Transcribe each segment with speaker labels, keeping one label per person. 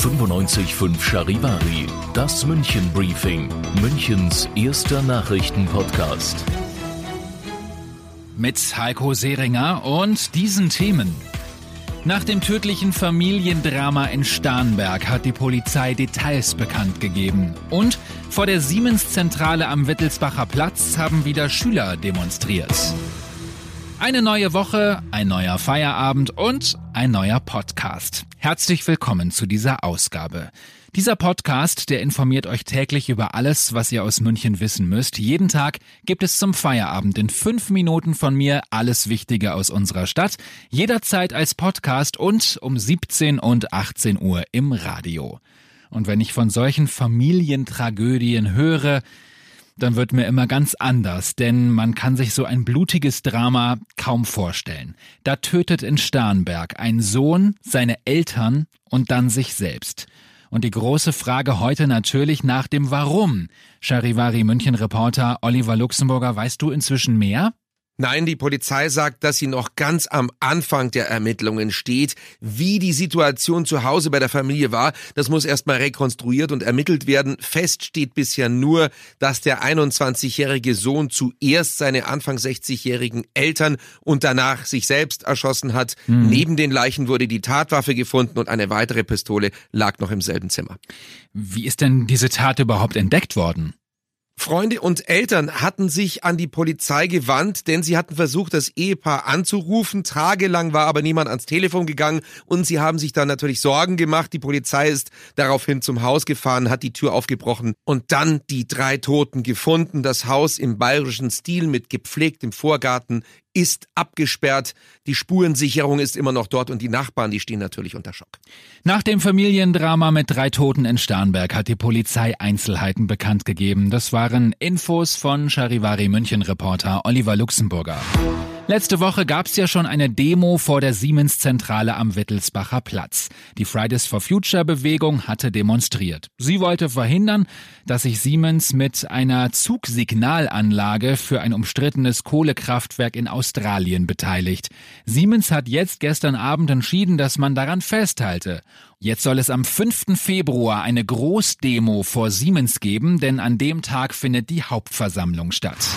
Speaker 1: 95.5 Charivari, das München Briefing, Münchens erster Nachrichtenpodcast.
Speaker 2: Mit Heiko Seringer und diesen Themen. Nach dem tödlichen Familiendrama in Starnberg hat die Polizei Details bekannt gegeben. Und vor der Siemens-Zentrale am Wittelsbacher Platz haben wieder Schüler demonstriert. Eine neue Woche, ein neuer Feierabend und ein neuer Podcast. Herzlich willkommen zu dieser Ausgabe. Dieser Podcast, der informiert euch täglich über alles, was ihr aus München wissen müsst. Jeden Tag gibt es zum Feierabend in fünf Minuten von mir alles Wichtige aus unserer Stadt. Jederzeit als Podcast und um 17 und 18 Uhr im Radio. Und wenn ich von solchen Familientragödien höre, dann wird mir immer ganz anders, denn man kann sich so ein blutiges Drama kaum vorstellen. Da tötet in Starnberg ein Sohn seine Eltern und dann sich selbst. Und die große Frage heute natürlich nach dem Warum. Charivari München Reporter Oliver Luxemburger, weißt du inzwischen mehr?
Speaker 3: Nein, die Polizei sagt, dass sie noch ganz am Anfang der Ermittlungen steht. Wie die Situation zu Hause bei der Familie war, das muss erstmal rekonstruiert und ermittelt werden. Fest steht bisher nur, dass der 21-jährige Sohn zuerst seine Anfang 60-jährigen Eltern und danach sich selbst erschossen hat. Mhm. Neben den Leichen wurde die Tatwaffe gefunden und eine weitere Pistole lag noch im selben Zimmer.
Speaker 2: Wie ist denn diese Tat überhaupt entdeckt worden?
Speaker 3: Freunde und Eltern hatten sich an die Polizei gewandt, denn sie hatten versucht, das Ehepaar anzurufen. Tagelang war aber niemand ans Telefon gegangen und sie haben sich dann natürlich Sorgen gemacht. Die Polizei ist daraufhin zum Haus gefahren, hat die Tür aufgebrochen und dann die drei Toten gefunden. Das Haus im bayerischen Stil mit gepflegtem Vorgarten ist abgesperrt. Die Spurensicherung ist immer noch dort und die Nachbarn, die stehen natürlich unter Schock.
Speaker 2: Nach dem Familiendrama mit drei Toten in Starnberg hat die Polizei Einzelheiten bekannt gegeben. Das waren Infos von Charivari München Reporter Oliver Luxemburger. Letzte Woche gab es ja schon eine Demo vor der Siemens-Zentrale am Wittelsbacher Platz. Die Fridays for Future Bewegung hatte demonstriert. Sie wollte verhindern, dass sich Siemens mit einer Zugsignalanlage für ein umstrittenes Kohlekraftwerk in Australien beteiligt. Siemens hat jetzt gestern Abend entschieden, dass man daran festhalte. Jetzt soll es am 5. Februar eine Großdemo vor Siemens geben, denn an dem Tag findet die Hauptversammlung statt.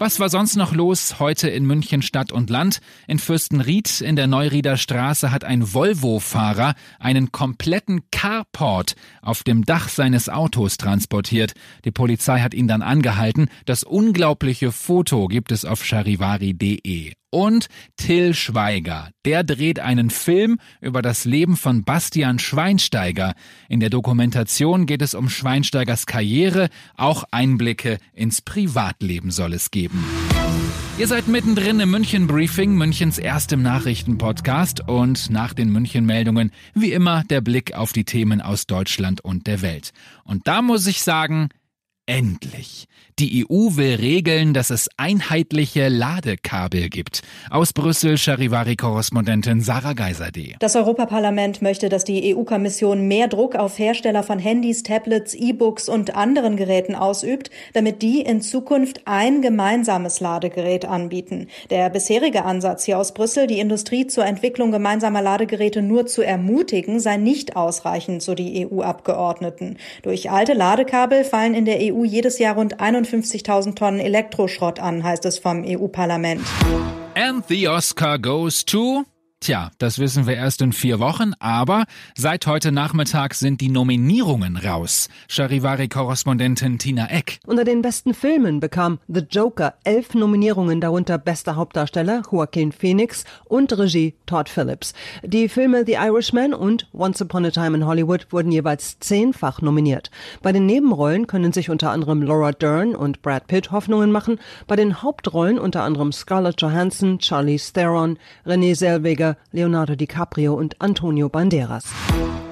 Speaker 2: Was war sonst noch los heute in München Stadt und Land? In Fürstenried in der Neurieder Straße hat ein Volvo-Fahrer einen kompletten Carport auf dem Dach seines Autos transportiert. Die Polizei hat ihn dann angehalten. Das unglaubliche Foto gibt es auf charivari.de und Till Schweiger. Der dreht einen Film über das Leben von Bastian Schweinsteiger. In der Dokumentation geht es um Schweinsteigers Karriere, auch Einblicke ins Privatleben soll es geben. Ihr seid mittendrin im München Briefing, Münchens erstem Nachrichtenpodcast und nach den München Meldungen wie immer der Blick auf die Themen aus Deutschland und der Welt. Und da muss ich sagen, Endlich. Die EU will regeln, dass es einheitliche Ladekabel gibt. Aus Brüssel Charivari-Korrespondentin Sarah Geiserde.
Speaker 4: Das Europaparlament möchte, dass die EU-Kommission mehr Druck auf Hersteller von Handys, Tablets, E-Books und anderen Geräten ausübt, damit die in Zukunft ein gemeinsames Ladegerät anbieten. Der bisherige Ansatz hier aus Brüssel, die Industrie zur Entwicklung gemeinsamer Ladegeräte nur zu ermutigen, sei nicht ausreichend, so die EU-Abgeordneten. Durch alte Ladekabel fallen in der EU EU jedes Jahr rund 51.000 Tonnen Elektroschrott an, heißt es vom EU-Parlament.
Speaker 2: And the Oscar goes to Tja, das wissen wir erst in vier Wochen, aber seit heute Nachmittag sind die Nominierungen raus. Charivari-Korrespondentin Tina Eck.
Speaker 5: Unter den besten Filmen bekam The Joker elf Nominierungen, darunter bester Hauptdarsteller Joaquin Phoenix und Regie Todd Phillips. Die Filme The Irishman und Once Upon a Time in Hollywood wurden jeweils zehnfach nominiert. Bei den Nebenrollen können sich unter anderem Laura Dern und Brad Pitt Hoffnungen machen, bei den Hauptrollen unter anderem Scarlett Johansson, Charlize Theron, Renée Zellweger, Leonardo DiCaprio und Antonio Banderas.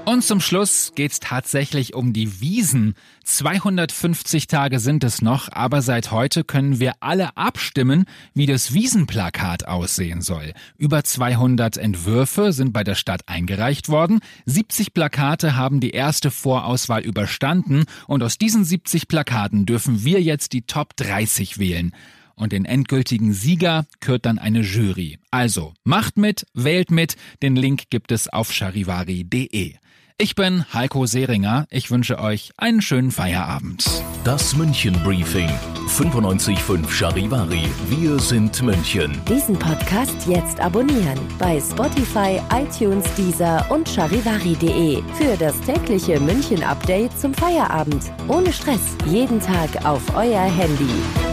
Speaker 2: Und zum Schluss geht's tatsächlich um die Wiesen. 250 Tage sind es noch, aber seit heute können wir alle abstimmen, wie das Wiesenplakat aussehen soll. Über 200 Entwürfe sind bei der Stadt eingereicht worden. 70 Plakate haben die erste Vorauswahl überstanden und aus diesen 70 Plakaten dürfen wir jetzt die Top 30 wählen und den endgültigen Sieger kürt dann eine Jury. Also macht mit, wählt mit, den Link gibt es auf charivari.de. Ich bin Heiko Seringer. Ich wünsche euch einen schönen Feierabend.
Speaker 1: Das München Briefing. 95.5 Charivari. Wir sind München.
Speaker 6: Diesen Podcast jetzt abonnieren bei Spotify, iTunes, Deezer und charivari.de für das tägliche München Update zum Feierabend. Ohne Stress. Jeden Tag auf euer Handy.